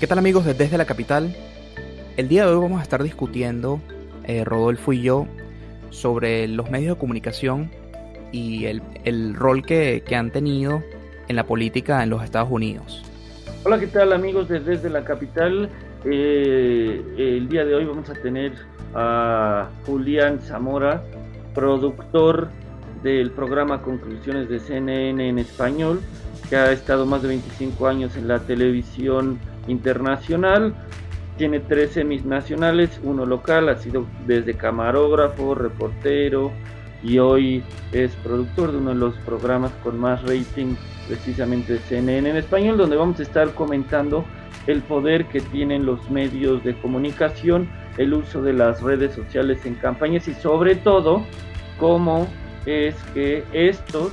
¿Qué tal amigos de Desde la Capital? El día de hoy vamos a estar discutiendo, eh, Rodolfo y yo, sobre los medios de comunicación y el, rol que, han tenido en la política en los Estados Unidos. Hola, ¿qué tal amigos de Desde la Capital? Eh, el día de hoy vamos a tener a Julián Zamora, productor del programa Conclusiones de CNN en español, que ha estado más de 25 años en la televisión internacional. Tiene tres semis nacionales, uno local, ha sido desde camarógrafo, reportero y hoy es productor de uno de los programas con más rating, precisamente CNN en español, donde vamos a estar comentando el poder que tienen los medios de comunicación, el uso de las redes sociales en campañas y sobre todo cómo es que estos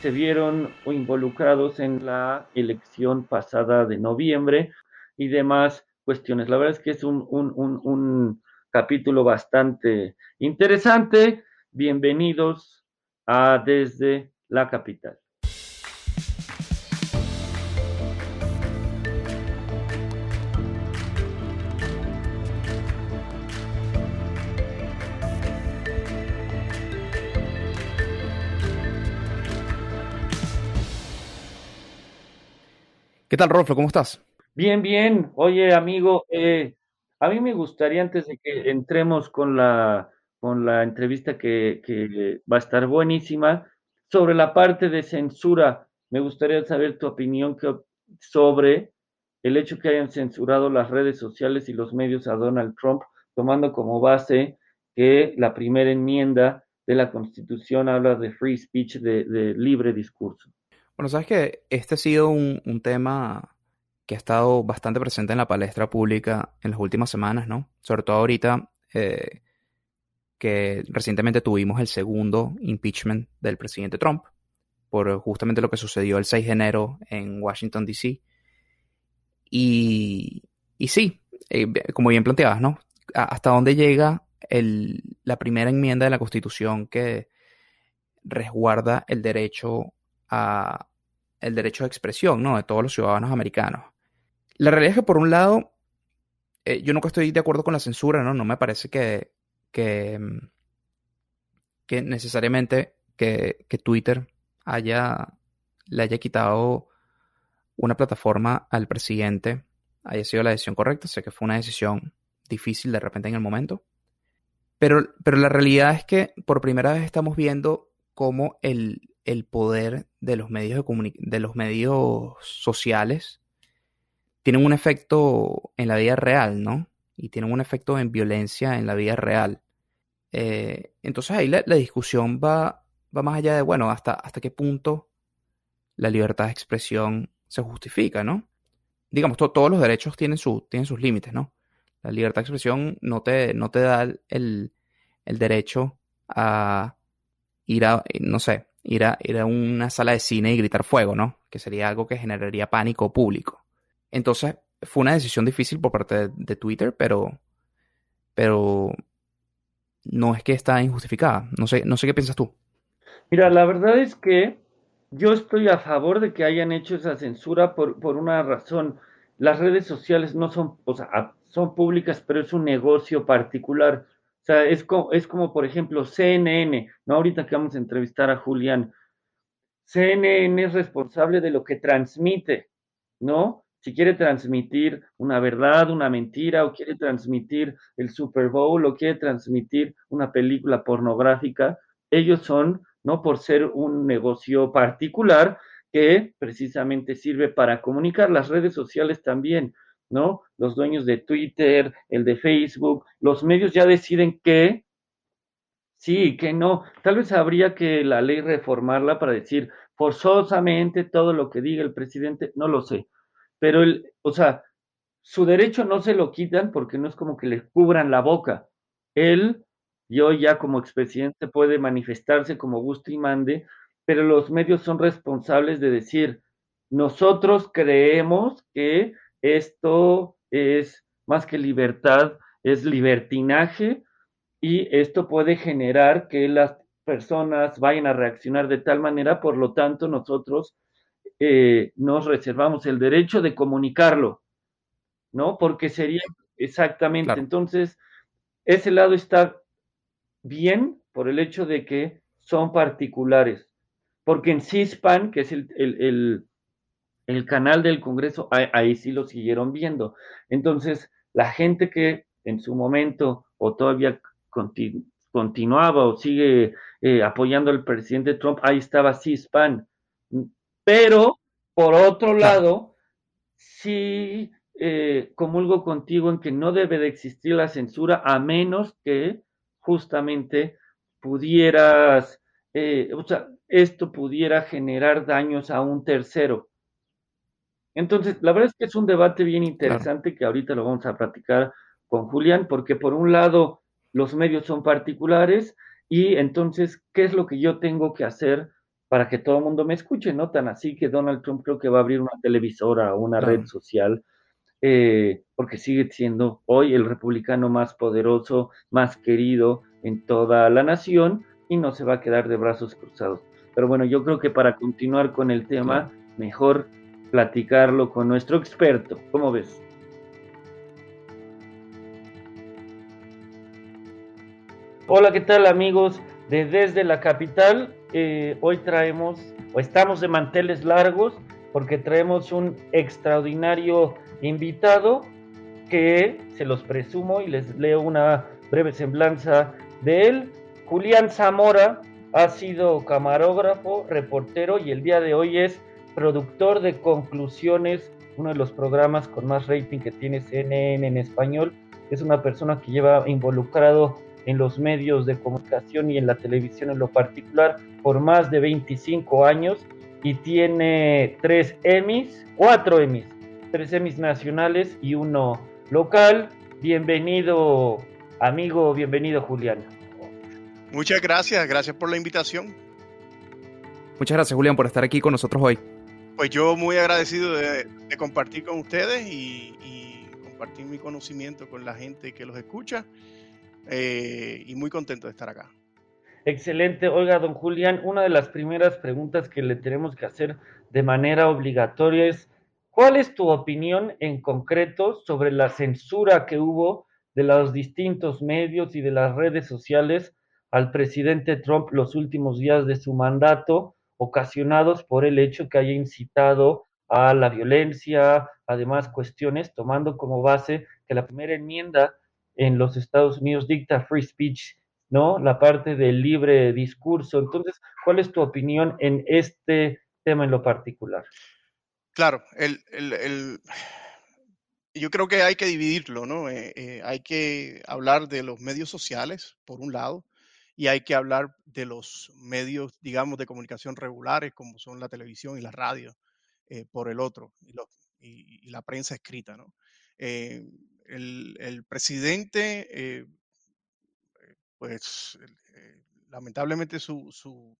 se vieron involucrados en la elección pasada de noviembre y demás cuestiones. La verdad es que es un, un capítulo bastante interesante. Bienvenidos a Desde la Capital. ¿Qué tal, Rolfo? ¿Cómo estás? Bien, bien. Oye, amigo, eh, a mí me gustaría antes de que entremos con la, con la entrevista que, que va a estar buenísima, sobre la parte de censura, me gustaría saber tu opinión sobre el hecho que hayan censurado las redes sociales y los medios a Donald Trump, tomando como base que la primera enmienda de la Constitución habla de free speech, de libre discurso. Bueno, sabes que este ha sido un, tema que ha estado bastante presente en la palestra pública en las últimas semanas, ¿no? Sobre todo ahorita eh, que recientemente tuvimos el segundo impeachment del presidente Trump por justamente lo que sucedió el 6 de enero en Washington, D.C. Y, y sí, eh, como bien planteabas, ¿no? ¿Hasta dónde llega la primera enmienda de la Constitución que resguarda el derecho a, el derecho de expresión ¿no? de todos los ciudadanos americanos. La realidad es que por un lado, eh, yo nunca estoy de acuerdo con la censura, ¿no? No me parece que, que, mm, que necesariamente que, que, Twitter haya, le haya quitado una plataforma al presidente haya sido la decisión correcta. Sé que fue una decisión difícil de repente en el momento. Pero, pero la realidad es que por primera vez estamos viendo cómo el, el poder de los medios, de, de los medios sociales tienen un efecto en la vida real, ¿no? Y tienen un efecto en violencia en la vida real. Eh, entonces ahí la, discusión va, va, más allá de, bueno, hasta, hasta qué punto la libertad de expresión se justifica, ¿no? Digamos, todos los derechos tienen, su, tienen sus límites, ¿no? La libertad de expresión no te, no te da el, el derecho a ir a, no sé, ir a, ir a una sala de cine y gritar fuego, ¿no? Que sería algo que generaría pánico público. Entonces, fue una decisión difícil por parte de, Twitter, pero, pero no es que está injustificada. No sé, no sé qué piensas tú. Mira, la verdad es que yo estoy a favor de que hayan hecho esa censura por, por una razón. Las redes sociales no son, o sea, son públicas, pero es un negocio particular sea, es como, es como, por ejemplo, CNN, ¿no? Ahorita que vamos a entrevistar a Julián. CNN es responsable de lo que transmite, ¿no? Si quiere transmitir una verdad, una mentira, o quiere transmitir el Super Bowl, o quiere transmitir una película pornográfica, ellos son, ¿no? Por ser un negocio particular que precisamente sirve para comunicar. Las redes sociales también ¿no? Los dueños de Twitter, el de Facebook, los medios ya deciden que sí, que no. Tal vez habría que la ley reformarla para decir forzosamente todo lo que diga el presidente, no lo sé. Pero el, o sea, su derecho no se lo quitan porque no es como que le cubran la boca. Él, yo ya como expresidente puede manifestarse como guste y mande, pero los medios son responsables de decir, nosotros creemos que esto es más que libertad, es libertinaje y esto puede generar que las personas vayan a reaccionar de tal manera, por lo tanto nosotros eh, nos reservamos el derecho de comunicarlo, ¿no? Porque sería exactamente. Claro. Entonces, ese lado está bien por el hecho de que son particulares. Porque en CISPAN, que es el, el, el, el canal del Congreso, ahí, ahí, sí lo siguieron viendo. Entonces, la gente que en su momento o todavía continu, continuaba o sigue eh, apoyando al presidente Trump, ahí estaba CISPAN. Pero, por otro lado, sí eh, comulgo contigo en que no debe de existir la censura a menos que justamente pudieras, eh, o sea, esto pudiera generar daños a un tercero. Entonces, la verdad es que es un debate bien interesante claro. que ahorita lo vamos a platicar con Julián, porque por un lado los medios son particulares y entonces, ¿qué es lo que yo tengo que hacer para que todo el mundo me escuche? No tan así que Donald Trump creo que va a abrir una televisora o una claro. red social, eh, porque sigue siendo hoy el republicano más poderoso, más querido en toda la nación y no se va a quedar de brazos cruzados. Pero bueno, yo creo que para continuar con el tema, claro. mejor platicarlo con nuestro experto. ¿Cómo ves? Hola, ¿qué tal amigos de Desde la Capital? Eh, hoy traemos, o estamos de manteles largos, porque traemos un extraordinario invitado que se los presumo y les leo una breve semblanza de él. Julián Zamora ha sido camarógrafo, reportero y el día de hoy es productor de Conclusiones, uno de los programas con más rating que tiene CNN en español. Es una persona que lleva involucrado en los medios de comunicación y en la televisión en lo particular por más de 25 años y tiene tres Emmys, cuatro Emmys, tres Emmys nacionales y uno local. Bienvenido, amigo, bienvenido, Julián. Muchas gracias, gracias por la invitación. Muchas gracias, Julián, por estar aquí con nosotros hoy. Pues yo muy agradecido de, compartir con ustedes y, y, compartir mi conocimiento con la gente que los escucha eh, y muy contento de estar acá. Excelente. Oiga, don Julián, una de las primeras preguntas que le tenemos que hacer de manera obligatoria es, ¿cuál es tu opinión en concreto sobre la censura que hubo de los distintos medios y de las redes sociales al presidente Trump los últimos días de su mandato, ocasionados por el hecho que haya incitado a la violencia, además cuestiones, tomando como base que la primera enmienda en los Estados Unidos dicta free speech, ¿no? La parte del libre discurso. Entonces, ¿cuál es tu opinión en este tema en lo particular? Claro, el, el, yo creo que hay que dividirlo, ¿no? Eh, eh, hay que hablar de los medios sociales, por un lado, y hay que hablar de los medios, digamos, de comunicación regulares, como son la televisión y la radio, eh, por el otro, y, la prensa escrita, ¿no? el, el presidente, eh, pues eh, lamentablemente su, su,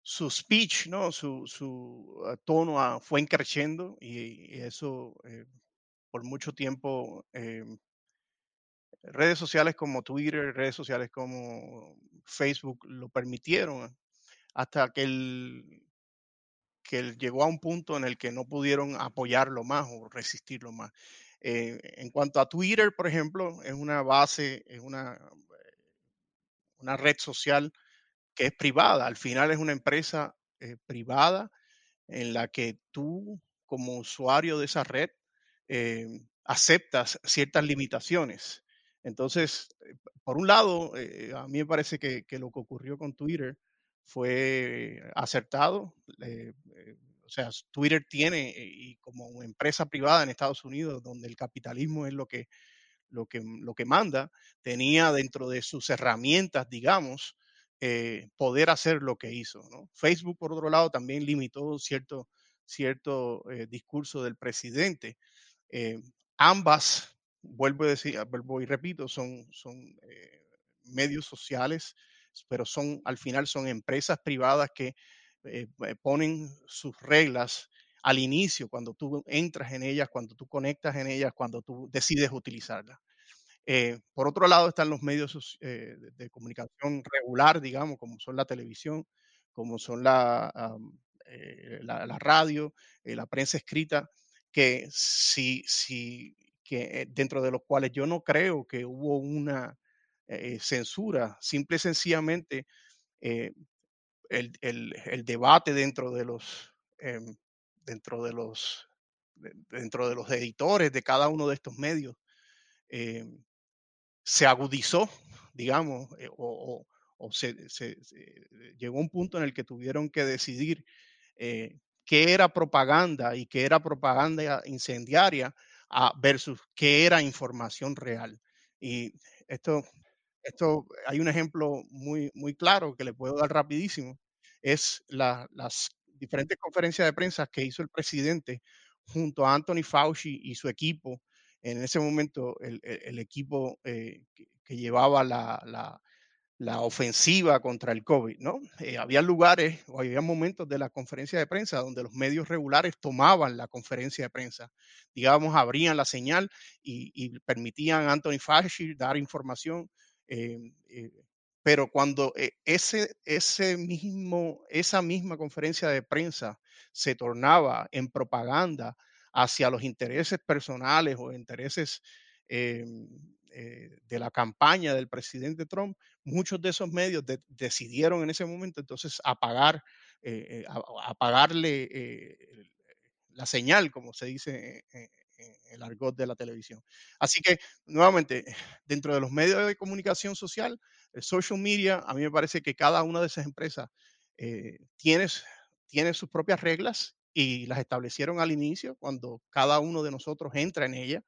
su, speech, ¿no? su, su tono fue creciendo y, eso eh, por mucho tiempo redes sociales como Twitter, redes sociales como Facebook lo permitieron hasta que él, que llegó a un punto en el que no pudieron apoyarlo más o resistirlo más. Eh, en cuanto a Twitter, por ejemplo, es una base, es una, una red social que es privada. Al final es una empresa eh, privada en la que tú, como usuario de esa red, eh, aceptas ciertas limitaciones. Entonces, por un lado, eh, a mí me parece que, lo que ocurrió con Twitter fue acertado. O sea, Twitter tiene, y como empresa privada en Estados Unidos, donde el capitalismo es lo que, lo que, lo que manda, tenía dentro de sus herramientas, digamos, eh, poder hacer lo que hizo. Facebook, por otro lado, también limitó cierto, cierto eh, discurso del presidente. Eh, ambas, vuelvo a decir, vuelvo y repito, son, son medios sociales, pero son, al final son empresas privadas que eh, ponen sus reglas al inicio, cuando tú entras en ellas, cuando tú conectas en ellas, cuando tú decides utilizarlas. Eh, por otro lado están los medios eh, de comunicación regular, digamos, como son la televisión, como son la, um, la, la radio, la prensa escrita, que si, si, que dentro de los cuales yo no creo que hubo una censura, simple y sencillamente el, el, debate dentro de los, em, dentro de los, dentro de los editores de cada uno de estos medios se agudizó, digamos, eh, o, o, se, llegó a un punto en el que tuvieron que decidir eh, qué era propaganda y qué era propaganda incendiaria a versus qué era información real. Y esto esto hay un ejemplo muy, muy claro que le puedo dar rapidísimo, es las diferentes conferencias de prensa que hizo el presidente junto a Anthony Fauci y su equipo. En ese momento, el, equipo eh, que, llevaba la, la ofensiva contra el COVID, ¿no? Eh, había lugares o había momentos de la conferencia de prensa donde los medios regulares tomaban la conferencia de prensa, digamos, abrían la señal y, permitían a Anthony Fauci dar información Em, eh, pero cuando eh, ese, ese mismo, esa misma conferencia de prensa se tornaba en propaganda hacia los intereses personales o intereses eh, de la campaña del presidente Trump, muchos de esos medios decidieron en ese momento entonces apagar, apagarle la señal, como se dice en, el argot de la televisión. Así que, nuevamente, dentro de los medios de comunicación social, el social media, a mí me parece que cada una de esas empresas eh, tiene, tiene sus propias reglas y las establecieron al inicio, cuando cada uno de nosotros entra en ella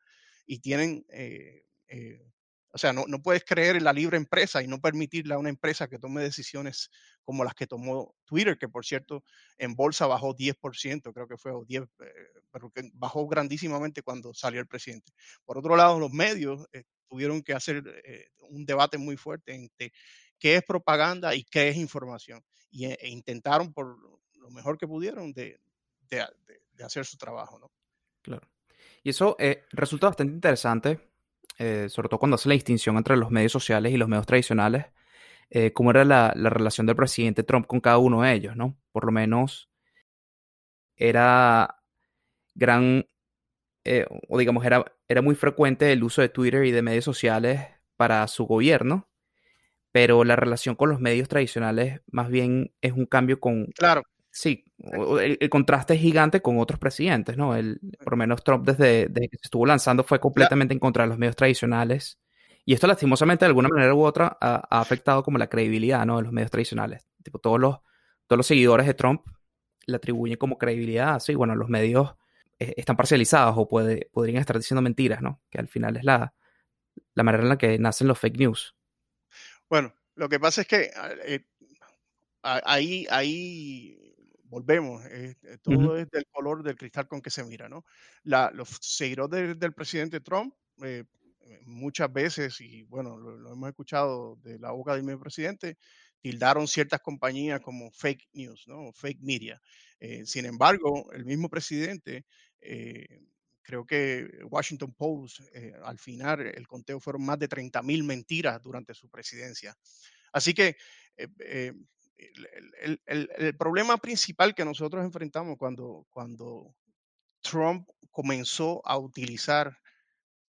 y tienen eh, eh, o sea, no, no, puedes creer en la libre empresa y no permitirle a una empresa que tome decisiones como las que tomó Twitter, que por cierto en bolsa bajó 10%, creo que fue, o 10, eh, pero que bajó grandísimamente cuando salió el presidente. Por otro lado, los medios eh, tuvieron que hacer eh, un debate muy fuerte entre qué es propaganda y qué es información. Y, e intentaron por lo mejor que pudieron de, de, de, hacer su trabajo, ¿no? Claro. Y eso resulta bastante interesante eh, sobre todo cuando hace la distinción entre los medios sociales y los medios tradicionales, eh, cómo era la, relación del presidente Trump con cada uno de ellos, ¿no? Por lo menos era gran, eh, o digamos, era, era muy frecuente el uso de Twitter y de medios sociales para su gobierno, pero la relación con los medios tradicionales más bien es un cambio con, claro. Sí, el, contraste es gigante con otros presidentes, ¿no? El, por lo menos Trump desde, que se estuvo lanzando fue completamente en contra de los medios tradicionales. Y esto lastimosamente de alguna manera u otra ha, afectado como la credibilidad, ¿no? De los medios tradicionales. Tipo, todos los, todos los seguidores de Trump le atribuyen como credibilidad. Sí, bueno, los medios eh, están parcializados o puede, podrían estar diciendo mentiras, ¿no? Que al final es la, la manera en la que nacen los fake news. Bueno, lo que pasa es que eh, ahí, ahí volvemos, eh, eh, todo es del color del cristal con que se mira, ¿no? La, los seguidores del presidente Trump, eh, muchas veces, y bueno, lo, hemos escuchado de la boca del mismo presidente, tildaron ciertas compañías como fake news, ¿no? Fake media. sin embargo, el mismo presidente, creo que Washington Post, al final el conteo fueron más de 30 mil mentiras durante su presidencia. Así que el, problema principal que nosotros enfrentamos cuando, cuando Trump comenzó a utilizar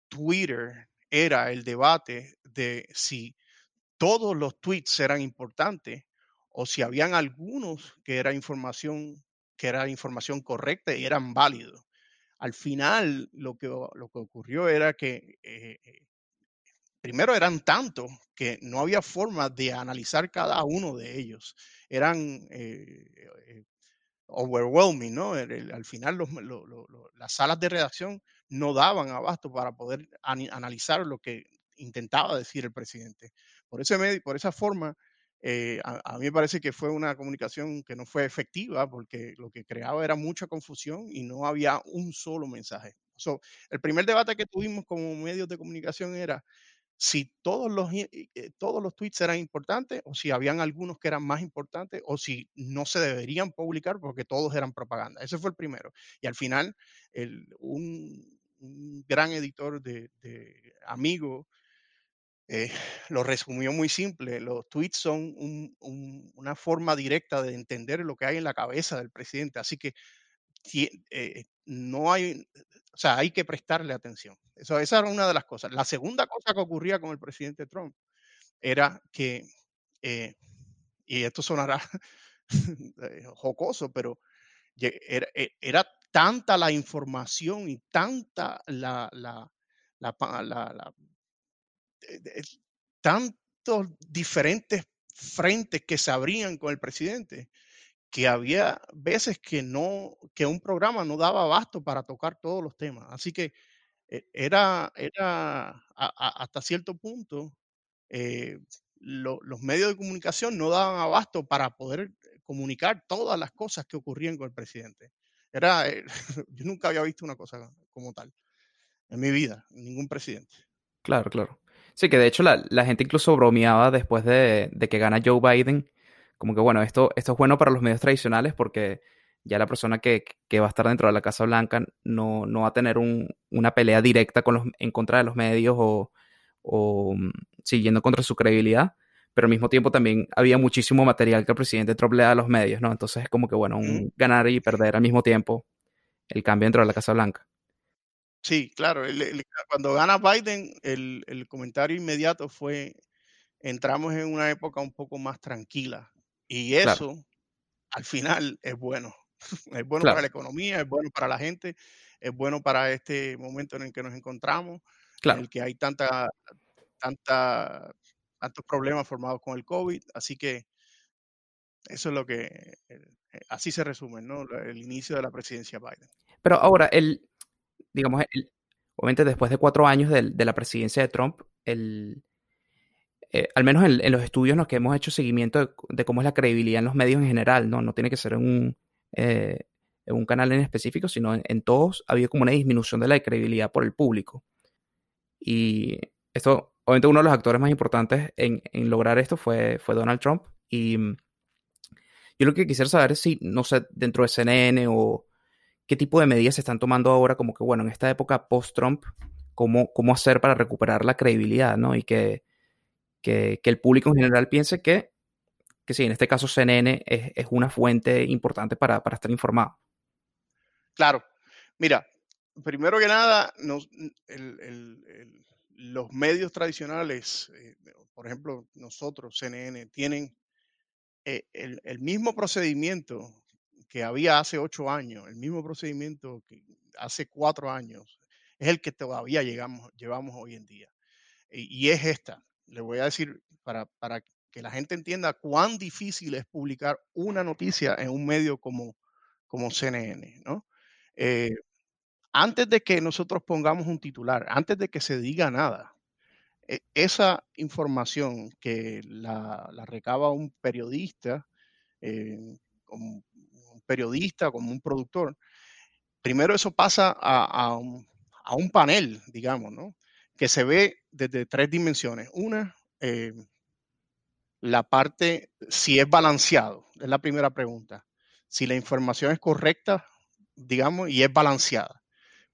Twitter era el debate de si todos los tweets eran importantes o si habían algunos que era información que era información correcta y eran válidos. Al final, lo que, lo que ocurrió era que eh, eh, primero eran tantos que no había forma de analizar cada uno de ellos. Eran eh, eh, overwhelming, ¿no? al final las salas de redacción no daban abasto para poder analizar lo que intentaba decir el presidente. Por, ese por esa forma, eh, a, mí me parece que fue una comunicación que no fue efectiva porque lo que creaba era mucha confusión y no había un solo mensaje. el primer debate que tuvimos como medios de comunicación era si todos los, eh, todos los tweets eran importantes o si habían algunos que eran más importantes o si no se deberían publicar porque todos eran propaganda. Ese fue el primero. Y al final, un, gran editor de, Amigo eh, lo resumió muy simple. Los tweets son una forma directa de entender lo que hay en la cabeza del presidente. Así que eh, no hay, o sea, hay que prestarle atención. Eso, esa era una de las cosas. La segunda cosa que ocurría con el presidente Trump era que, eh, y esto sonará jocoso, pero era, era, tanta la información y tanta la, la, la, la tantos diferentes frentes que se abrían con el presidente, que había veces que no, que un programa no daba abasto para tocar todos los temas. Así que eh, era, era hasta cierto punto, eh, los medios de comunicación no daban abasto para poder comunicar todas las cosas que ocurrían con el presidente. Era, eh, yo nunca había visto una cosa como tal en mi vida, ningún presidente. Claro, claro. Sí, que de hecho la, la gente incluso bromeaba después de, de, que gana Joe Biden, como que bueno, esto, esto es bueno para los medios tradicionales porque ya la persona que, que va a estar dentro de la Casa Blanca no, no va a tener un, una pelea directa con los, en contra de los medios o, o mm, siguiendo contra su credibilidad, pero al mismo tiempo también había muchísimo material que el presidente Trump le da a los medios, ¿no? Entonces es como que bueno, un ganar y perder al mismo tiempo el cambio dentro de la Casa Blanca. Sí, claro. cuando gana Biden, el, comentario inmediato fue, entramos en una época un poco más tranquila. Y eso, al final, es bueno. Es bueno para la economía, es bueno para la gente, es bueno para este momento en el que nos encontramos, en el que hay tanta, tanta, tantos problemas formados con el COVID. Así que eso es lo que, eh, así se resume, ¿no? El inicio de la presidencia Biden. Pero ahora, el, digamos, obviamente después de cuatro años de, la presidencia de Trump, el, eh, al menos en, los estudios en los que hemos hecho seguimiento de, cómo es la credibilidad en los medios en general, ¿no? No tiene que ser en un, eh, en un canal en específico, sino en, todos ha habido como una disminución de la credibilidad por el público. Y esto, obviamente uno de los actores más importantes en, en lograr esto fue, fue Donald Trump. Y mm, yo lo que quisiera saber es si, no sé, dentro de CNN o qué tipo de medidas se están tomando ahora, como que, bueno, en esta época post-Trump, cómo, cómo hacer para recuperar la credibilidad, ¿no? Y que, que, el público en general piense que, que sí, en este caso CNN es, es una fuente importante para, para, estar informado. Claro. Mira, primero que nada, los medios tradicionales, eh, por ejemplo, nosotros, CNN, tienen eh, el, el, mismo procedimiento que había hace ocho años, el mismo procedimiento que hace cuatro años, es el que todavía llegamos, llevamos hoy en día. Y, es esta. Le voy a decir para, que la gente entienda cuán difícil es publicar una noticia en un medio como, como CNN, ¿no? Eh, antes de que nosotros pongamos un titular, antes de que se diga nada, e, esa información que la, recaba un periodista, eh, como periodista, como un productor, primero eso pasa a, un, panel, digamos, ¿no? Que se ve desde tres dimensiones. Una, eh, la parte, si es balanceado, es la primera pregunta. Si la información es correcta, digamos, y es balanceada.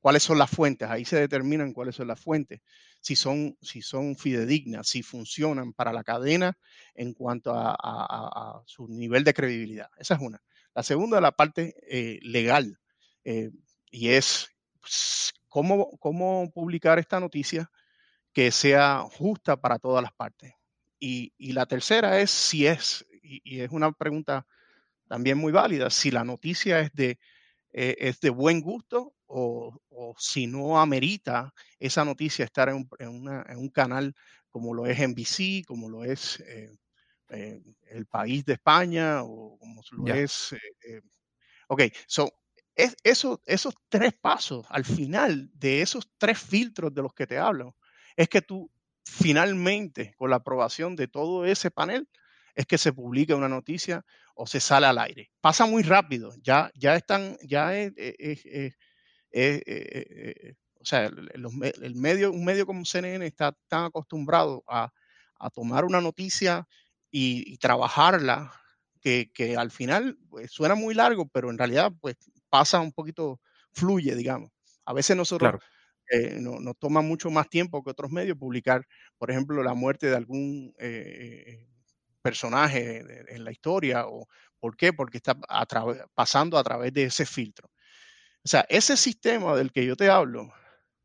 ¿Cuáles son las fuentes? Ahí se determinan cuáles son las fuentes. Si son, si son fidedignas, si funcionan para la cadena en cuanto a su nivel de credibilidad. Esa es una. La segunda, la parte eh, legal, eh, y es pues, cómo, cómo publicar esta noticia que sea justa para todas las partes. Y, la tercera es si es, y, es una pregunta también muy válida, si la noticia es de, eh, es de buen gusto o, si no amerita esa noticia estar en un, canal como lo es NBC, como lo es eh, el país de España o como lo es. Eh, eh, ok, so, es, eso, esos tres pasos al final de esos tres filtros de los que te hablo, es que tú finalmente, con la aprobación de todo ese panel, es que se publica una noticia o se sale al aire. Pasa muy rápido, ya, ya están, ya es, o sea, el, medio, un medio como CNN está tan acostumbrado a, a tomar una noticia y, trabajarla, que, al final pues, suena muy largo, pero en realidad pues pasa un poquito, fluye, digamos. A veces nosotros eh, nos toma mucho más tiempo que otros medios publicar, por ejemplo, la muerte de algún eh, personaje en la historia, o ¿por qué? Porque está pasando a través de ese filtro. O sea, ese sistema del que yo te hablo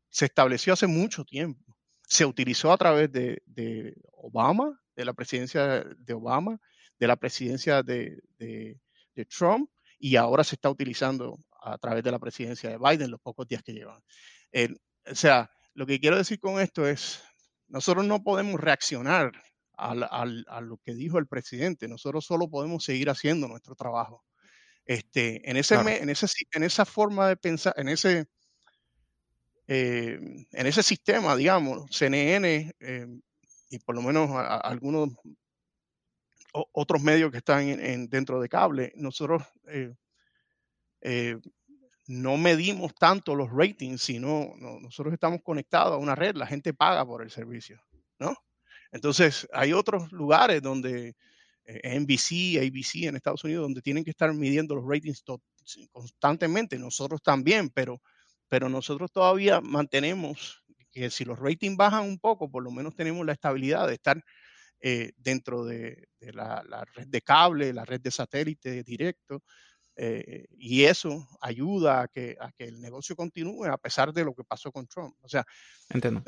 se estableció hace mucho tiempo. Se utilizó a través de, Obama, de la presidencia de Obama, de la presidencia de, Trump, y ahora se está utilizando a través de la presidencia de Biden los pocos días que llevan. O sea, lo que quiero decir con esto es, nosotros no podemos reaccionar a lo que dijo el presidente, nosotros solo podemos seguir haciendo nuestro trabajo. Este, en, ese, en, ese, en esa forma de pensar, en ese, eh, en ese sistema, digamos, CNN eh, y por lo menos algunos otros medios que están en, dentro de cable, nosotros eh, no medimos tanto los ratings, sino nosotros estamos conectados a una red, la gente paga por el servicio, ¿no? Entonces, hay otros lugares donde eh, NBC, ABC en Estados Unidos, donde tienen que estar midiendo los ratings constantemente, nosotros también, pero, pero nosotros todavía mantenemos que si los ratings bajan un poco, por lo menos tenemos la estabilidad de estar eh, dentro de, la, red de cable, la red de satélite directo, eh, y eso ayuda a que, a que el negocio continúe a pesar de lo que pasó con Trump. O sea, Entiendo.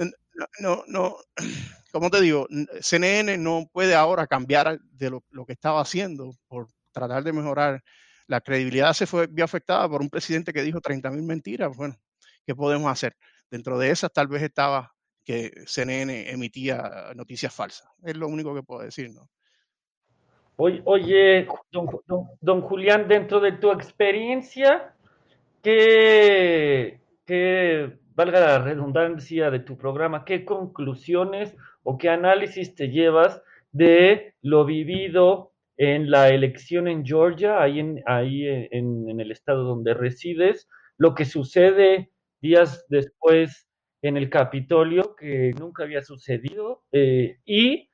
No, no, como te digo, CNN no puede ahora cambiar de lo, que estaba haciendo por tratar de mejorar. La credibilidad se fue vio afectada por un presidente que dijo 30 mil mentiras. Bueno, ¿qué podemos hacer? Dentro de esas tal vez estaba que CNN emitía noticias falsas. Es lo único que puedo decir, ¿no? Oye, don, Julián, dentro de tu experiencia, ¿qué, valga la redundancia de tu programa, qué conclusiones o qué análisis te llevas de lo vivido en la elección en Georgia, ahí en, ahí en, el estado donde resides, lo que sucede días después en el Capitolio, que nunca había sucedido, eh, y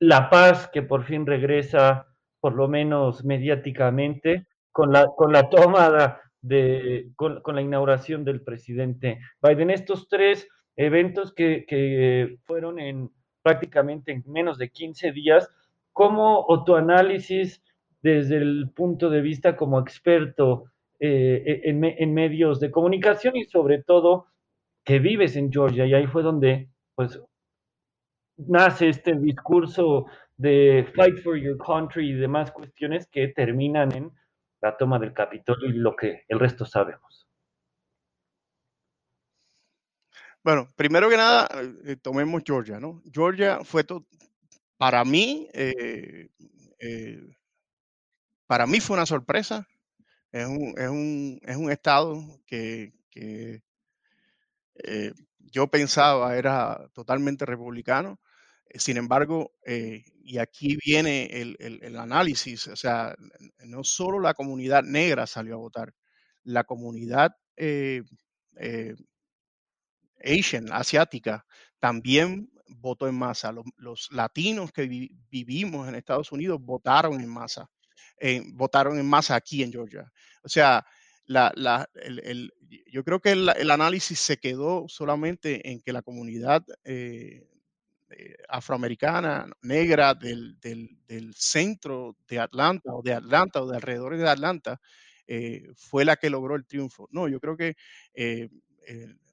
la paz que por fin regresa, por lo menos mediáticamente, con la, con la toma de, con, la inauguración del presidente Biden. Estos tres eventos que, fueron en prácticamente en menos de 15 días, ¿cómo o tu análisis desde el punto de vista como experto eh, en, medios de comunicación y sobre todo que vives en Georgia y ahí fue donde pues nace este discurso de fight for your country y demás cuestiones que terminan en la toma del Capitolio y lo que el resto sabemos. Bueno, primero que nada, eh, tomemos Georgia, ¿no? Georgia fue para mí, eh, eh, para mí fue una sorpresa. Es un, es un, es un estado que, que yo pensaba era totalmente republicano. Sin embargo, eh, y aquí viene el, análisis, o sea, no solo la comunidad negra salió a votar, la comunidad eh, eh, Asian, asiática, también votó en masa. Los, latinos que vivimos en Estados Unidos votaron en masa, votaron en masa aquí en Georgia. O sea, yo creo que el, análisis se quedó solamente en que la comunidad afroamericana, negra del, centro de Atlanta o de Atlanta o de alrededor de Atlanta, eh, fue la que logró el triunfo. No, yo creo que eh,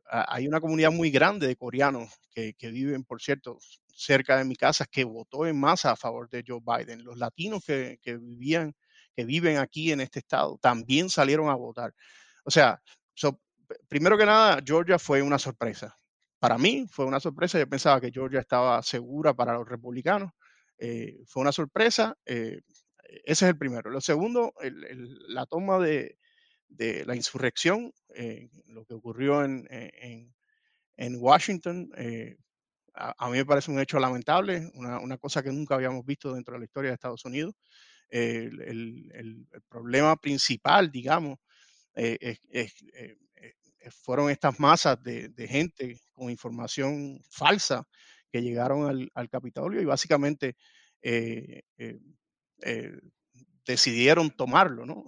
hay una comunidad muy grande de coreanos que, viven, por cierto, cerca de mi casa, que votó en masa a favor de Joe Biden. Los latinos que, vivían, que viven aquí en este estado, también salieron a votar. O sea, primero que nada, Georgia fue una sorpresa para mí fue una sorpresa. Yo pensaba que Georgia estaba segura para los republicanos. Eh, fue una sorpresa. Eh, ese es el primero. Lo segundo, la toma de, la insurrección, eh, lo que ocurrió en, Washington, a, mí me parece un hecho lamentable, una, cosa que nunca habíamos visto dentro de la historia de Estados Unidos. El, problema principal, digamos, es, eh, fueron estas masas de, gente con información falsa que llegaron al, Capitolio y básicamente eh, eh, decidieron tomarlo, ¿no?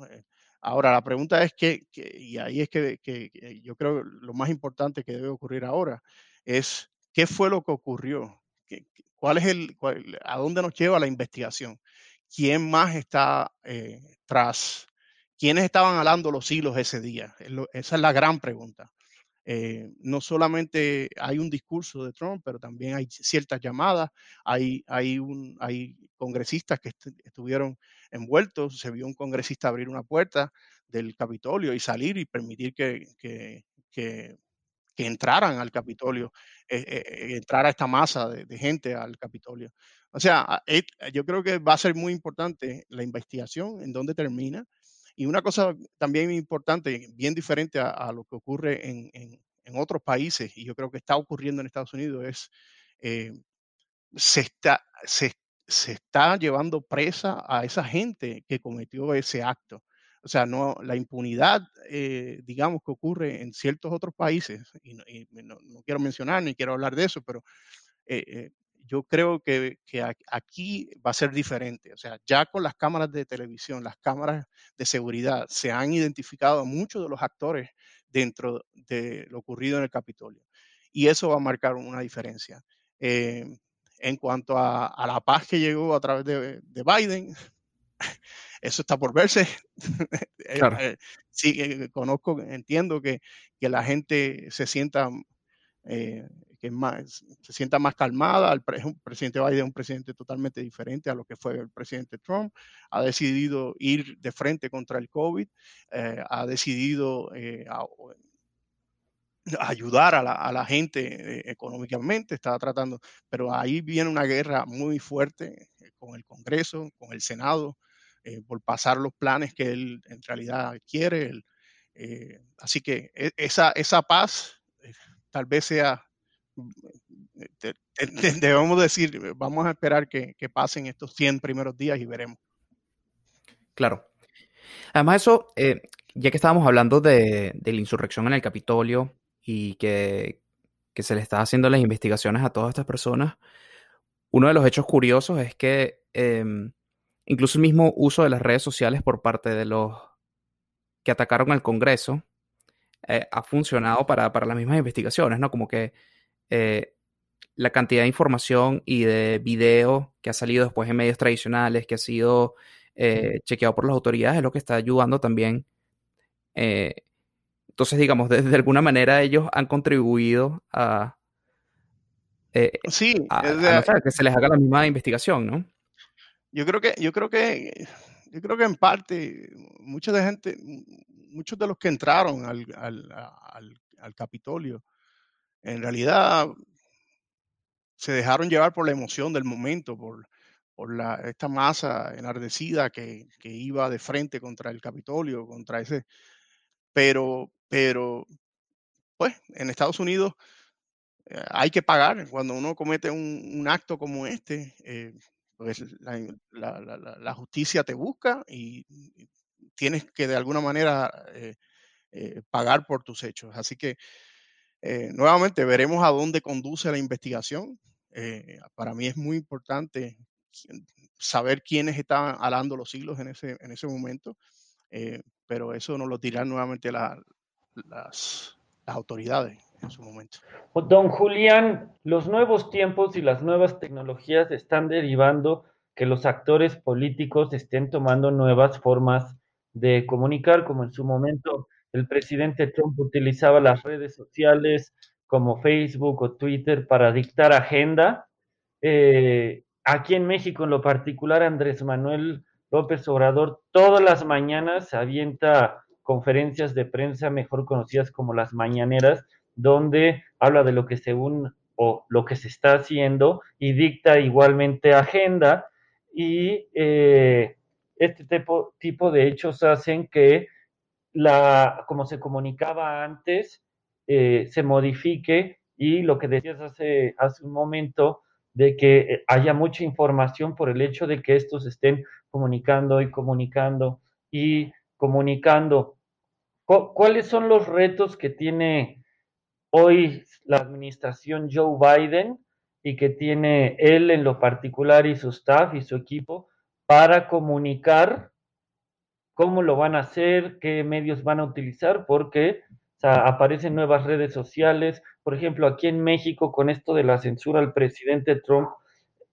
Ahora, la pregunta es que, y ahí es que, yo creo lo más importante que debe ocurrir ahora, es qué fue lo que ocurrió, cuál es el, a dónde nos lleva la investigación, quién más está tras ¿quiénes estaban alando los hilos ese día? Esa es la gran pregunta. Eh, no solamente hay un discurso de Trump, pero también hay ciertas llamadas, hay, hay, un, hay congresistas que estuvieron envueltos, se vio un congresista abrir una puerta del Capitolio y salir y permitir que, que, que, entraran al Capitolio, eh, eh, entrara esta masa de, gente al Capitolio. O sea, yo creo que va a ser muy importante la investigación, en dónde termina, y una cosa también importante, bien diferente a, lo que ocurre en, otros países, y yo creo que está ocurriendo en Estados Unidos, es eh, se, está, se, está llevando presa a esa gente que cometió ese acto. O sea, no, la impunidad, eh, digamos, que ocurre en ciertos otros países, y, no, quiero mencionar ni quiero hablar de eso, pero eh, yo creo que, aquí va a ser diferente. O sea, ya con las cámaras de televisión, las cámaras de seguridad, se han identificado muchos de los actores dentro de lo ocurrido en el Capitolio. Y eso va a marcar una diferencia. Eh, en cuanto a, la paz que llegó a través de, Biden, eso está por verse. Eh, eh, sí, conozco, entiendo que, que, la gente se sienta que más, se sienta más calmada. El, presidente Biden es un presidente totalmente diferente a lo que fue el presidente Trump. Ha decidido ir de frente contra el COVID, eh, ha decidido eh, ayudar a la, gente eh, económicamente, está tratando, pero ahí viene una guerra muy fuerte con el Congreso, con el Senado, por pasar los planes que él en realidad quiere. así que e, esa, esa paz tal vez sea debemos decir, vamos a esperar que, pasen estos 100 primeros días y veremos. Claro. Además eso, eh, ya que estábamos hablando de, la insurrección en el Capitolio y que, se le está haciendo las investigaciones a todas estas personas, uno de los hechos curiosos es que em, incluso el mismo uso de las redes sociales por parte de los que atacaron al Congreso eh, ha funcionado para, para, las mismas investigaciones, ¿no? Como que eh, la cantidad de información y de video que ha salido después en medios tradicionales, que ha sido eh, chequeado por las autoridades, es lo que está ayudando también. Entonces, digamos, de, alguna manera ellos han contribuido a, sí, que se les haga la misma investigación, ¿no? Yo creo que, yo creo que, yo creo que en parte, mucha de gente, muchos de los que entraron al, al Capitolio, en realidad se dejaron llevar por la emoción del momento, por, por la, esta masa enardecida que, que, iba de frente contra el Capitolio, contra ese... Pero, pero, pues, en Estados Unidos eh, hay que pagar cuando uno comete un, acto como este. Eh, pues la, la, la, justicia te busca y, tienes que de alguna manera eh, pagar por tus hechos. Así que eh, nuevamente veremos a dónde conduce la investigación. Eh, para mí es muy importante saber quiénes estaban alando los hilos en ese, en ese momento, eh, pero eso nos lo dirán nuevamente las, las autoridades en su momento. Don Julián, los nuevos tiempos y las nuevas tecnologías están derivando que los actores políticos estén tomando nuevas formas de comunicar, como en su momento el presidente Trump utilizaba las redes sociales como Facebook o Twitter para dictar agenda. Eh, aquí en México, en lo particular, Andrés Manuel López Obrador todas las mañanas avienta conferencias de prensa mejor conocidas como las mañaneras, donde habla de lo que según o lo que se está haciendo y dicta igualmente agenda. Y eh, este tipo, tipo de hechos hacen que la, como se comunicaba antes, eh, se modifique y lo que decías hace, hace un momento, de que haya mucha información por el hecho de que estos estén comunicando y comunicando y comunicando. ¿Cuáles son los retos que tiene hoy la administración Joe Biden y que tiene él en lo particular y su staff y su equipo para comunicar cómo lo van a hacer, qué medios van a utilizar, porque aparecen nuevas redes sociales. Por ejemplo, aquí en México, con esto de la censura al presidente Trump,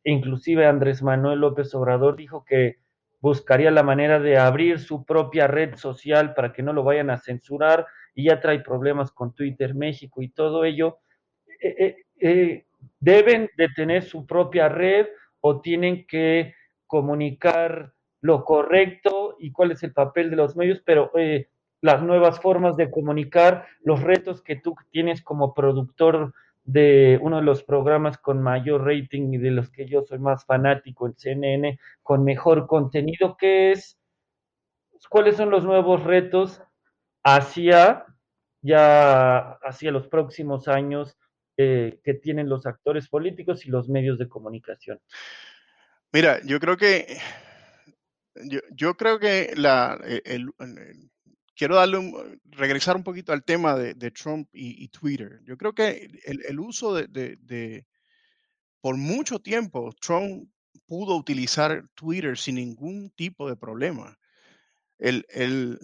inclusive Andrés Manuel López Obrador dijo que buscaría la manera de abrir su propia red social para que no lo vayan a censurar y ya trae problemas con Twitter México y todo ello. Eh, eh, eh, deben de tener su propia red o tienen que comunicar lo correcto y cuál es el papel de los medios, pero eh, las nuevas formas de comunicar, los retos que tú tienes como productor de uno de los programas con mayor rating y de los que yo soy más fanático, el CNN, con mejor contenido, ¿qué es? ¿Cuáles son los nuevos retos hacia ya hacia los próximos años eh, que tienen los actores políticos y los medios de comunicación? Mira, yo creo que yo, yo creo que la, e, el, quiero darle un, regresar un poquito al tema de, Trump y, Twitter. Yo creo que el, uso de, de, por mucho tiempo, Trump pudo utilizar Twitter sin ningún tipo de problema. El,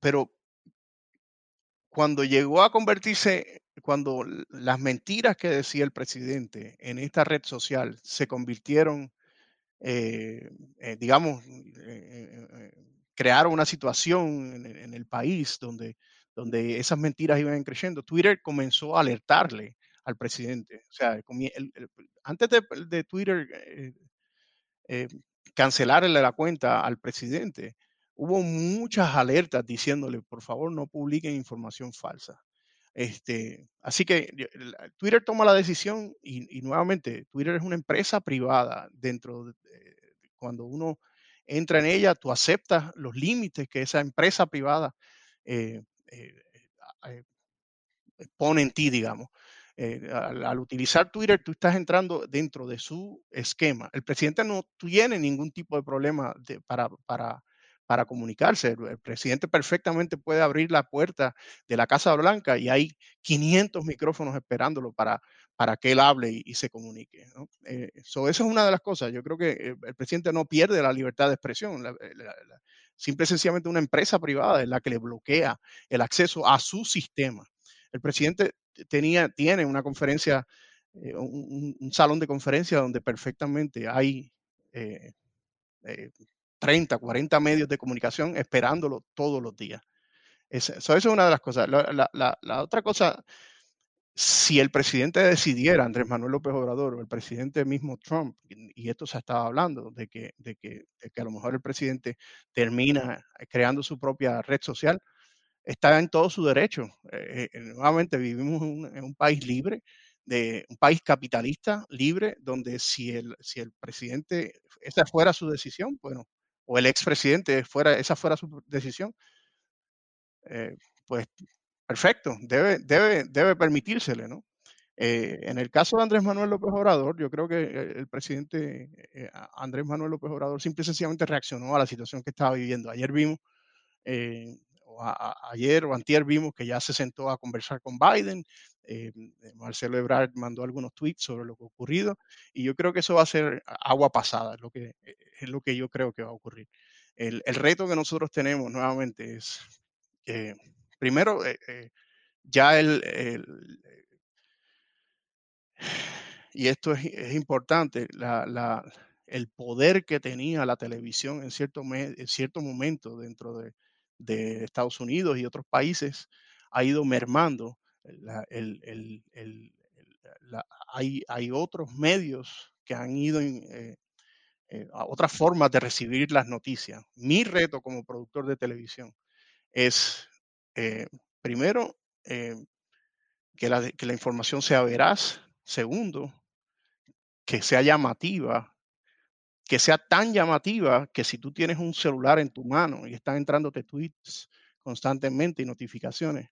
pero cuando llegó a convertirse, cuando las mentiras que decía el presidente en esta red social se convirtieron, eh, eh, digamos, eh, crearon una situación en, el país donde, donde esas mentiras iban creciendo, Twitter comenzó a alertarle al presidente. O sea, el, antes de, de Twitter cancelarle la cuenta al presidente, hubo muchas alertas diciéndole, por favor, no publiquen información falsa. Este, así que Twitter toma la decisión y, nuevamente Twitter es una empresa privada dentro de, cuando uno entra en ella, tú aceptas los límites que esa empresa privada eh, eh, eh, pone en ti, digamos. Al, al, utilizar Twitter, tú estás entrando dentro de su esquema. El presidente no tiene ningún tipo de problema de, para, para, para comunicarse. El presidente perfectamente puede abrir la puerta de la Casa Blanca y hay 500 micrófonos esperándolo para, para que él hable y, se comunique. Eh, so eso es una de las cosas. Yo creo que el, el presidente no pierde la libertad de expresión. La, la, la, simple y sencillamente una empresa privada es la que le bloquea el acceso a su sistema. El presidente tenía, tiene una conferencia, eh, un, salón de conferencia donde perfectamente hay eh, eh, 30, 40 medios de comunicación esperándolo todos los días. Es, eso es una de las cosas. La, otra cosa, si el presidente decidiera, Andrés Manuel López Obrador, o el presidente mismo Trump, y esto se estaba hablando, de que, de que, de que a lo mejor el presidente termina creando su propia red social, está en todo su derecho. Eh, eh, nuevamente vivimos en un, país libre, de un país capitalista libre, donde si el, si el presidente, esa fuera su decisión, bueno, o el expresidente fuera, esa fuera su decisión, eh, pues perfecto, debe, debe, debe permitírsele, ¿no? Eh, en el caso de Andrés Manuel López Obrador, yo creo que el presidente eh, Andrés Manuel López Obrador simple y sencillamente reaccionó a la situación que estaba viviendo. Ayer vimos eh, a, ayer o antier vimos que ya se sentó a conversar con Biden. Eh, Marcelo Ebrard mandó algunos tweets sobre lo que ha ocurrido y yo creo que eso va a ser agua pasada, es lo que, eh, es lo que yo creo que va a ocurrir. El, reto que nosotros tenemos nuevamente es, eh, primero, eh, ya el, y esto es, es importante, la, el poder que tenía la televisión en cierto, en cierto momento dentro de, de Estados Unidos y otros países ha ido mermando. Hay, otros medios que han ido eh, eh, a otras formas de recibir las noticias. Mi reto como productor de televisión es, eh, primero, que, la, información sea veraz. Segundo, que sea llamativa que sea tan llamativa que si tú tienes un celular en tu mano y están entrándote tweets constantemente y notificaciones,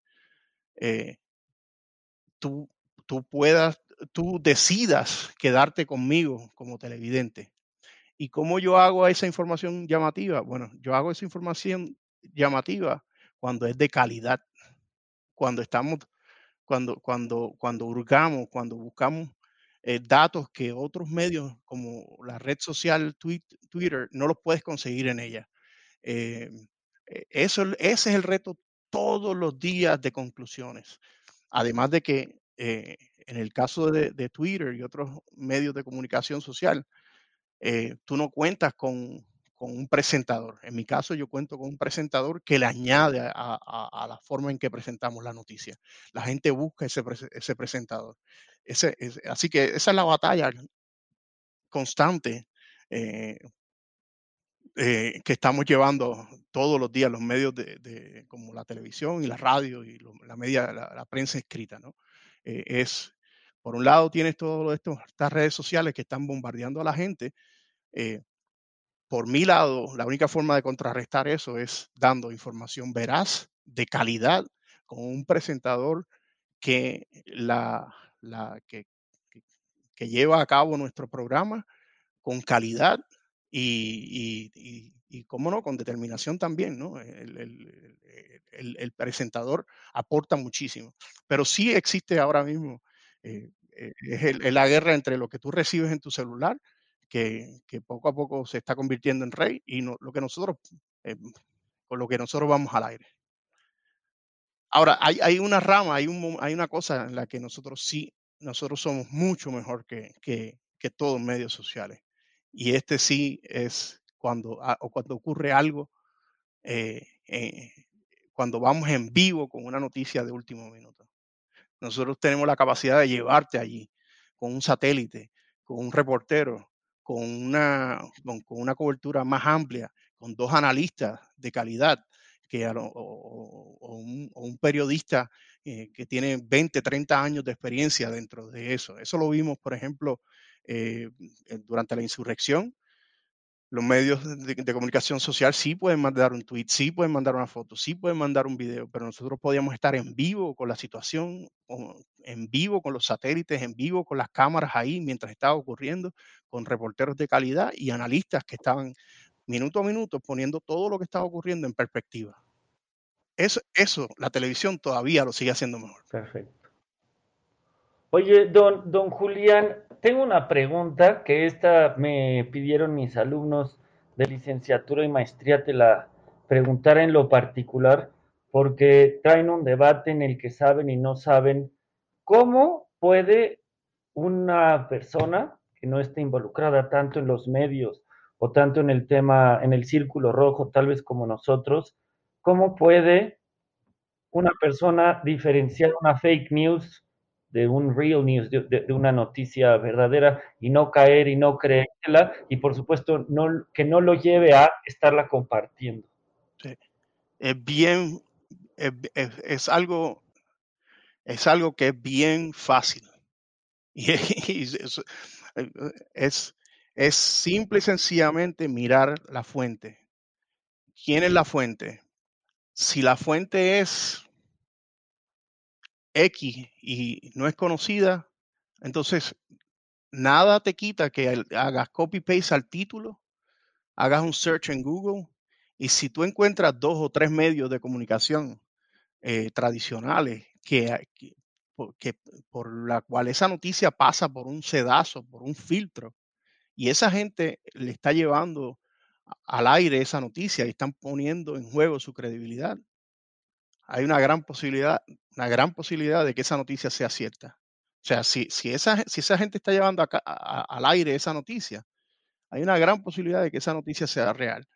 tú, tú puedas, tú decidas quedarte conmigo como televidente. ¿Y cómo yo hago esa información llamativa? Bueno, yo hago esa información llamativa cuando es de calidad, cuando estamos, cuando, cuando, cuando hurgamos, cuando buscamos eh, datos que otros medios como la red social Twitter no los puedes conseguir en ella. Eh, eso, ese es el reto todos los días de conclusiones. Además de que eh, en el caso de, Twitter y otros medios de comunicación social, eh, tú no cuentas con, con un presentador. En mi caso, yo cuento con un presentador que le añade a, la forma en que presentamos la noticia. La gente busca ese, ese presentador. Ese, así que esa es la batalla constante eh, eh, que estamos llevando todos los días los medios de, como la televisión y la radio y la media, la, prensa escrita, ¿no? Eh, es, por un lado tienes todo esto, estas redes sociales que están bombardeando a la gente, por mi lado, la única forma de contrarrestar eso es dando información veraz, de calidad, con un presentador que, la, la que, que, lleva a cabo nuestro programa con calidad y, y, cómo no, con determinación también, ¿no? El, presentador aporta muchísimo. Pero sí existe ahora mismo, eh, eh, es la guerra entre lo que tú recibes en tu celular que, poco a poco se está convirtiendo en rey y lo que nosotros, eh, con lo que nosotros vamos al aire. Ahora, hay, una rama, hay, un, hay una cosa en la que nosotros sí, nosotros somos mucho mejor que, que todos los medios sociales. Y este sí es cuando, ah, o cuando ocurre algo, eh, eh, cuando vamos en vivo con una noticia de último minuto. Nosotros tenemos la capacidad de llevarte allí con un satélite, con un reportero, con una, con, una cobertura más amplia, con dos analistas de calidad, que, o, un, periodista eh, que tiene 20, 30 años de experiencia dentro de eso. Eso lo vimos, por ejemplo, eh, durante la insurrección, los medios de, comunicación social sí pueden mandar un tweet, sí pueden mandar una foto, sí pueden mandar un video, pero nosotros podíamos estar en vivo con la situación, en vivo con los satélites, en vivo con las cámaras ahí mientras estaba ocurriendo, con reporteros de calidad y analistas que estaban minuto a minuto poniendo todo lo que estaba ocurriendo en perspectiva. Eso, eso la televisión todavía lo sigue haciendo mejor. Perfecto. Oye, don, don Julián, tengo una pregunta que esta me pidieron mis alumnos de licenciatura y maestría, te la preguntara en lo particular, porque traen un debate en el que saben y no saben cómo puede una persona que no esté involucrada tanto en los medios o tanto en el tema, en el círculo rojo, tal vez como nosotros, cómo puede una persona diferenciar una fake news de un real news, de, una noticia verdadera y no caer y no creerla y por supuesto que no lo lleve a estarla compartiendo. Es bien, es, algo, es algo que es bien fácil. Y, es, es simple y sencillamente mirar la fuente. ¿Quién es la fuente? Si la fuente es X y no es conocida, entonces nada te quita que hagas copy-paste al título, hagas un search en Google y si tú encuentras dos o tres medios de comunicación eh, tradicionales que, que, por la cual esa noticia pasa por un sedazo, por un filtro, y esa gente le está llevando al aire esa noticia y están poniendo en juego su credibilidad hay una gran posibilidad, una gran posibilidad de que esa noticia sea cierta. O sea, si, si, esa, si esa gente está llevando acá, al aire esa noticia, hay una gran posibilidad de que esa noticia sea real.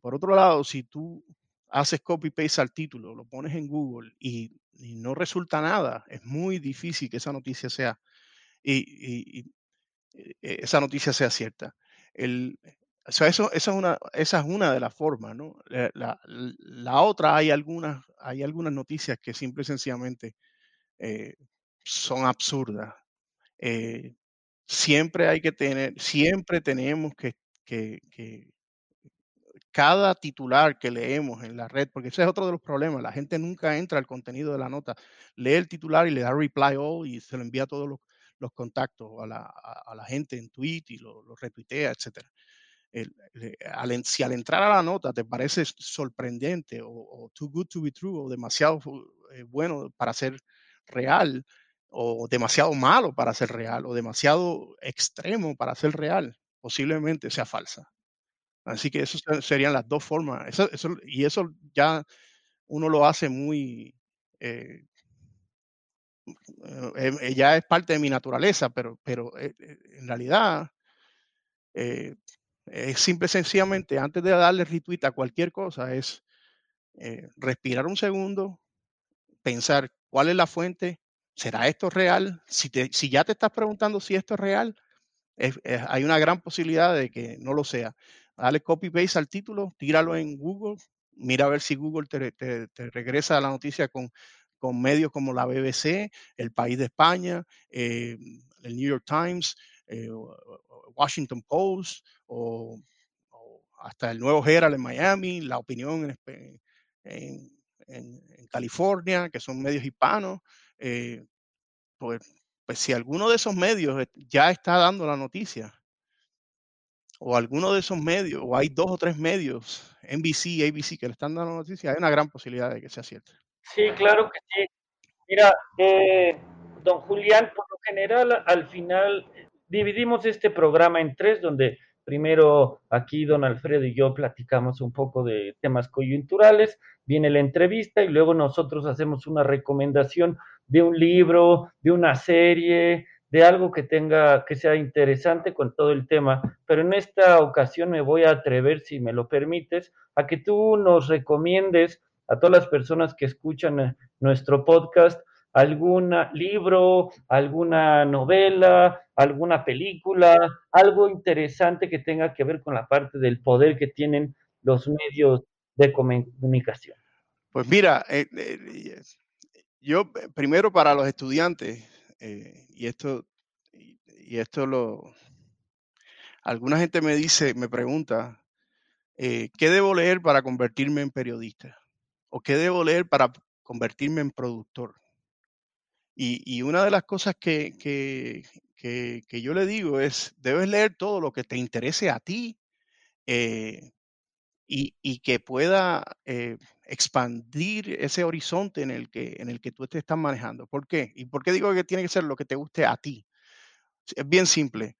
Por otro lado, si tú haces copy-paste al título, lo pones en Google y, no resulta nada, es muy difícil que esa noticia sea, y, y, e, esa noticia sea cierta. El, o sea, eso, esa, es una, esa es una de las formas, ¿no? Eh, la, la, otra, hay algunas, hay algunas noticias que simple y sencillamente eh, son absurdas. Eh, siempre hay que tener, siempre tenemos que, que, cada titular que leemos en la red, porque ese es otro de los problemas, la gente nunca entra al contenido de la nota, lee el titular y le da reply all y se lo envía a todos los, los contactos a la, a, la, gente en tweet y lo, lo retuitea, etcétera al, si al entrar a la nota te parece sorprendente o, too good to be true o demasiado eh, bueno para ser real o demasiado malo para ser real o demasiado extremo para ser real, posiblemente sea falsa. Así que eso serían las dos formas. y eso ya uno lo hace muy... Eh, eh, ya es parte de mi naturaleza, pero, pero en realidad es simple sencillamente, antes de darle retweet a cualquier cosa, es eh, respirar un segundo, pensar cuál es la fuente, ¿será esto real? Si, si ya te estás preguntando si esto es real, hay una gran posibilidad de que no lo sea. Dale copy paste al título, tíralo en Google, mira a ver si Google te, te, regresa la noticia con, con, medios como la BBC, El País de España, eh, el New York Times, eh, Washington Post o, hasta el nuevo Herald en Miami, La Opinión en, California, que son medios hispanos. Eh, pues, pues si alguno de esos medios ya está dando la noticia, o alguno de esos medios, o hay dos o tres medios, NBC, ABC, que le están dando noticia, hay una gran posibilidad de que sea cierto. Sí, claro que sí. Mira, eh, don Julián, por lo general, al final dividimos este programa en tres, donde primero aquí don Alfredo y yo platicamos un poco de temas coyunturales, viene la entrevista y luego nosotros hacemos una recomendación de un libro, de una serie, de algo que tenga, que sea interesante con todo el tema. Pero en esta ocasión me voy a atrever, si me lo permites, a que tú nos recomiendes a todas las personas que escuchan eh, nuestro podcast algún libro, alguna novela, alguna película, algo interesante que tenga que ver con la parte del poder que tienen los medios de comunicación. Pues mira, eh, eh, yo primero para los estudiantes, eh, y esto, y, esto lo, alguna gente me dice, me pregunta, ¿qué debo leer para convertirme en periodista? ¿O qué debo leer para convertirme en productor? Y, una de las cosas que, que, yo le digo es, debes leer todo lo que te interese a ti eh, y, que pueda eh, expandir ese horizonte en el, que, en el que tú te estás manejando. ¿Por qué? ¿Y por qué digo que tiene que ser lo que te guste a ti? Es bien simple.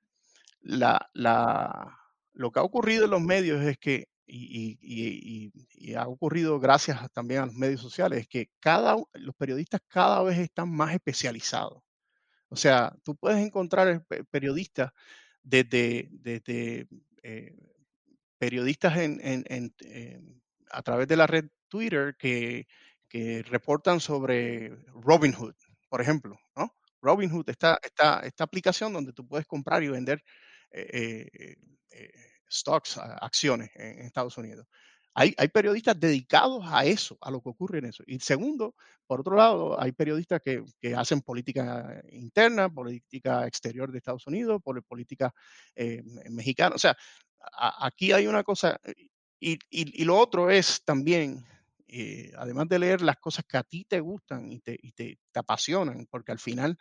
La, la, lo que ha ocurrido en los medios es que y, ha ocurrido gracias también a los medios sociales, que cada, los periodistas cada vez están más especializados. O sea, tú puedes encontrar periodistas desde, eh, periodistas en, a través de la red Twitter que, reportan sobre Robinhood, por ejemplo, ¿no? Robinhood, esta, esta, esta aplicación donde tú puedes comprar y vender eh, eh, stocks, acciones en Estados Unidos. Hay, hay, periodistas dedicados a eso, a lo que ocurre en eso. Y segundo, por otro lado, hay periodistas que, que hacen política interna, política exterior de Estados Unidos, política eh, mexicana. O sea, aquí hay una cosa, y, y, y, lo otro es también, eh, además de leer las cosas que a ti te gustan y te, y te, te apasionan, porque al final,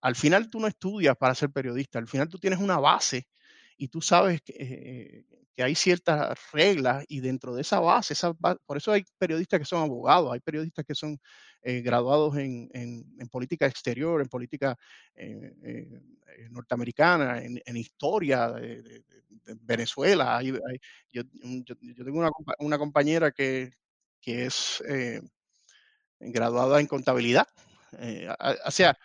al final tú no estudias para ser periodista, al final tú tienes una base y tú sabes que, eh, que, hay ciertas reglas y dentro de esa base, por eso hay periodistas que son abogados, hay periodistas que son eh, graduados en, en, política exterior, en política eh, norteamericana, en, en, historia de, Venezuela. yo, yo, tengo una, una compañera que, que es graduada en contabilidad. o sea,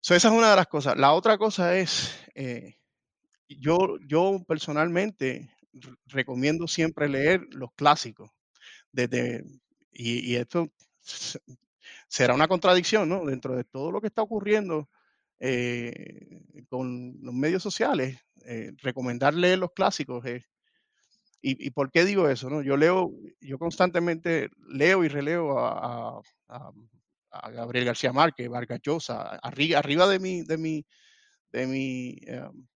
esa es una de las cosas. La otra cosa es yo, yo personalmente recomiendo siempre leer los clásicos. Desde, y, esto será una contradicción, ¿no? Dentro de todo lo que está ocurriendo eh, con los medios sociales, eh, recomendar leer los clásicos es, y, por qué digo eso? ¿no? Yo leo, yo constantemente leo y releo a, Gabriel García Márquez, Vargas Llosa, arriba, arriba de mi, de mi, de mi em,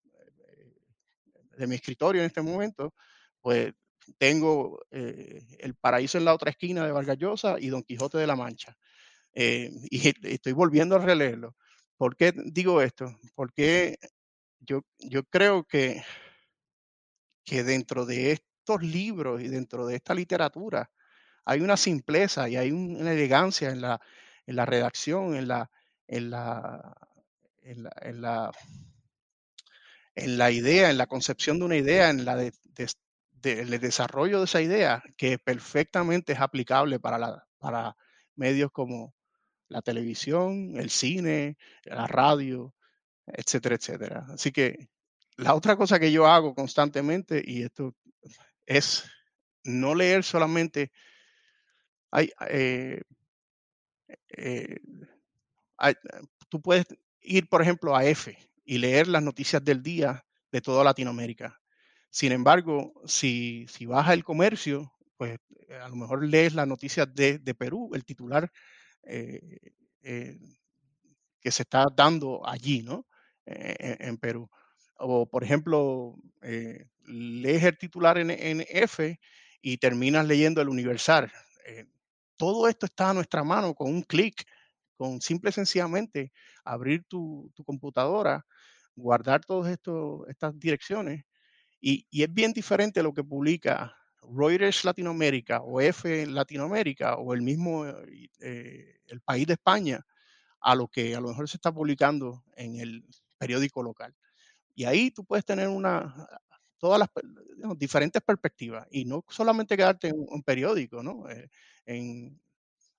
de mi escritorio en este momento, pues tengo eh, El Paraíso en la otra esquina de Vargas Llosa y Don Quijote de la Mancha. Eh, y estoy volviendo a releerlo. ¿Por qué digo esto? Porque yo, yo creo que, que dentro de estos libros y dentro de esta literatura hay una simpleza y hay una elegancia en la, en la redacción, en la en la idea, en la concepción de una idea, en la de, el desarrollo de esa idea, que perfectamente es aplicable para, la, para medios como la televisión, el cine, la radio, etcétera, etcétera. Así que la otra cosa que yo hago constantemente, y esto es no leer solamente, hay, eh, eh, tú puedes ir, por ejemplo, a F y leer las noticias del día de toda Latinoamérica. Sin embargo, si, si vas al comercio, pues a lo mejor lees las noticias de, Perú, el titular eh, que se está dando allí, ¿no? en Perú o por ejemplo, eh, lees el titular en, F y terminas leyendo el Universal. Eh, todo esto está a nuestra mano con un clic, con simple y sencillamente abrir tu, computadora, guardar todas estas direcciones. Y, es bien diferente lo que publica Reuters Latinoamérica o F Latinoamérica o el mismo eh, el país de España a lo que a lo mejor se está publicando en el periódico local. Y ahí tú puedes tener una, todas las diferentes perspectivas y no solamente quedarte en un periódico, ¿no? Eh, en,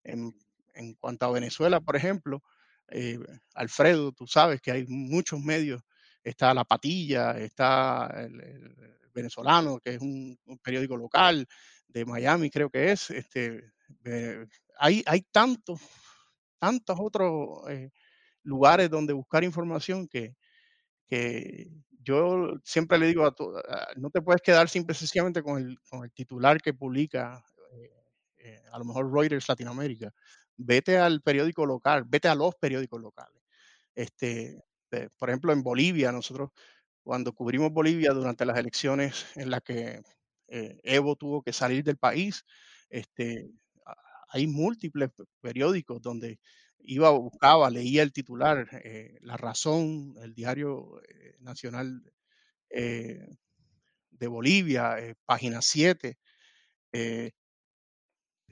en, cuanto a Venezuela, por ejemplo, eh, Alfredo, tú sabes que hay muchos medios, está La Patilla, está el, Venezolano, que es un, periódico local de Miami, creo que es, este, eh, hay, hay tantos, tantos otros lugares donde buscar información que, que yo siempre le digo a todos, no te puedes quedar simple sencillamente con el, con el titular que publica eh, eh, a lo mejor Reuters Latinoamérica. Vete al periódico local, vete a los periódicos locales. Este, por ejemplo, en Bolivia, nosotros cuando cubrimos Bolivia durante las elecciones en las que eh, Evo tuvo que salir del país, este, hay múltiples periódicos donde iba, buscaba, leía el titular, eh, La Razón, el diario eh, nacional de Bolivia, página 7.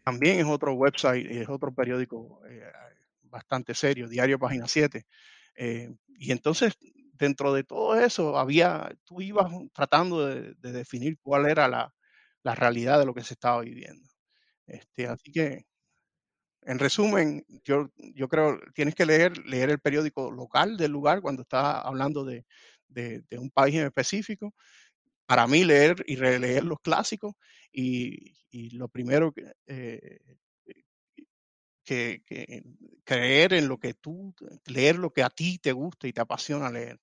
también es otro website, es otro periódico bastante serio, diario página 7. Y entonces, dentro de todo eso, había, tú ibas tratando de, definir cuál era la, la, realidad de lo que se estaba viviendo. Este, así que en resumen, yo, yo creo tienes que leer, leer el periódico local del lugar cuando estás hablando de, un país en específico. Para mí, leer y releer los clásicos y, lo primero que, eh, que, creer en lo que tú, leer lo que a ti te gusta y te apasiona leer.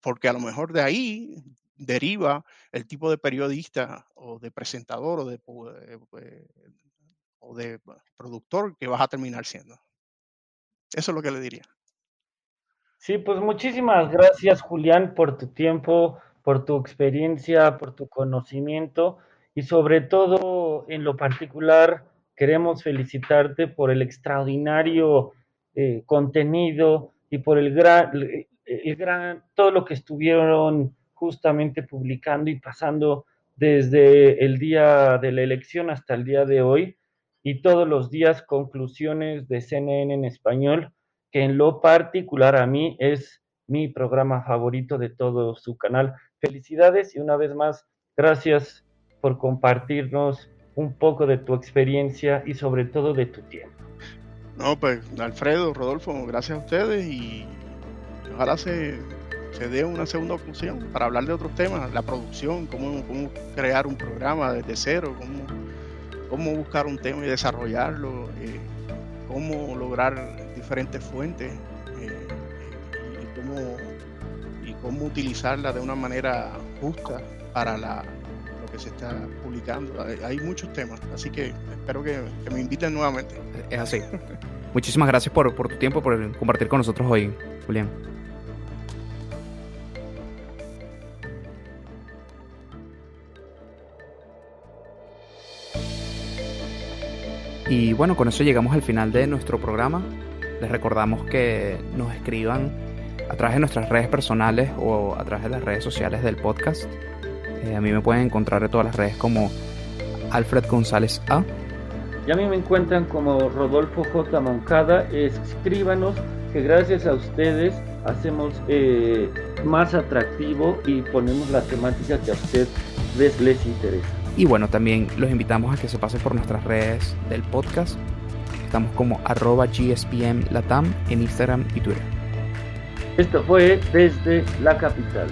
Porque a lo mejor de ahí deriva el tipo de periodista o de presentador o de, eh, o de productor que vas a terminar siendo. Eso es lo que le diría. Sí, pues muchísimas gracias Julián por tu tiempo, por tu experiencia, por tu conocimiento y sobre todo en lo particular queremos felicitarte por el extraordinario eh, contenido y por el gran, el gran, todo lo que estuvieron justamente publicando y pasando desde el día de la elección hasta el día de hoy y todos los días conclusiones de CNN en español, que en lo particular a mí es mi programa favorito de todo su canal. Felicidades y una vez más, gracias por compartirnos un poco de tu experiencia y sobre todo de tu tiempo. No, pues Alfredo, Rodolfo, gracias a ustedes y ojalá se, se dé una segunda ocasión para hablar de otros temas, la producción, cómo, cómo crear un programa desde cero, cómo cómo buscar un tema y desarrollarlo, eh, cómo lograr diferentes fuentes eh, y, cómo, y, cómo, utilizarla de una manera justa para la, que se está publicando. Hay, muchos temas, así que espero que, me inviten nuevamente. Es así. Muchísimas gracias por, por tu tiempo, por compartir con nosotros hoy, Julián. Y bueno, con eso llegamos al final de nuestro programa. Les recordamos que nos escriban a través de nuestras redes personales o a través de las redes sociales del podcast. Eh, a mí me pueden encontrar en todas las redes como Alfred González A. Y a mí me encuentran como Rodolfo J. Moncada. Escríbanos que gracias a ustedes hacemos eh, más atractivo y ponemos la temática que a ustedes les interesa. Y bueno, también los invitamos a que se pasen por nuestras redes del podcast. Estamos como arroba GSPM Latam en Instagram y Twitter. Esto fue desde la capital.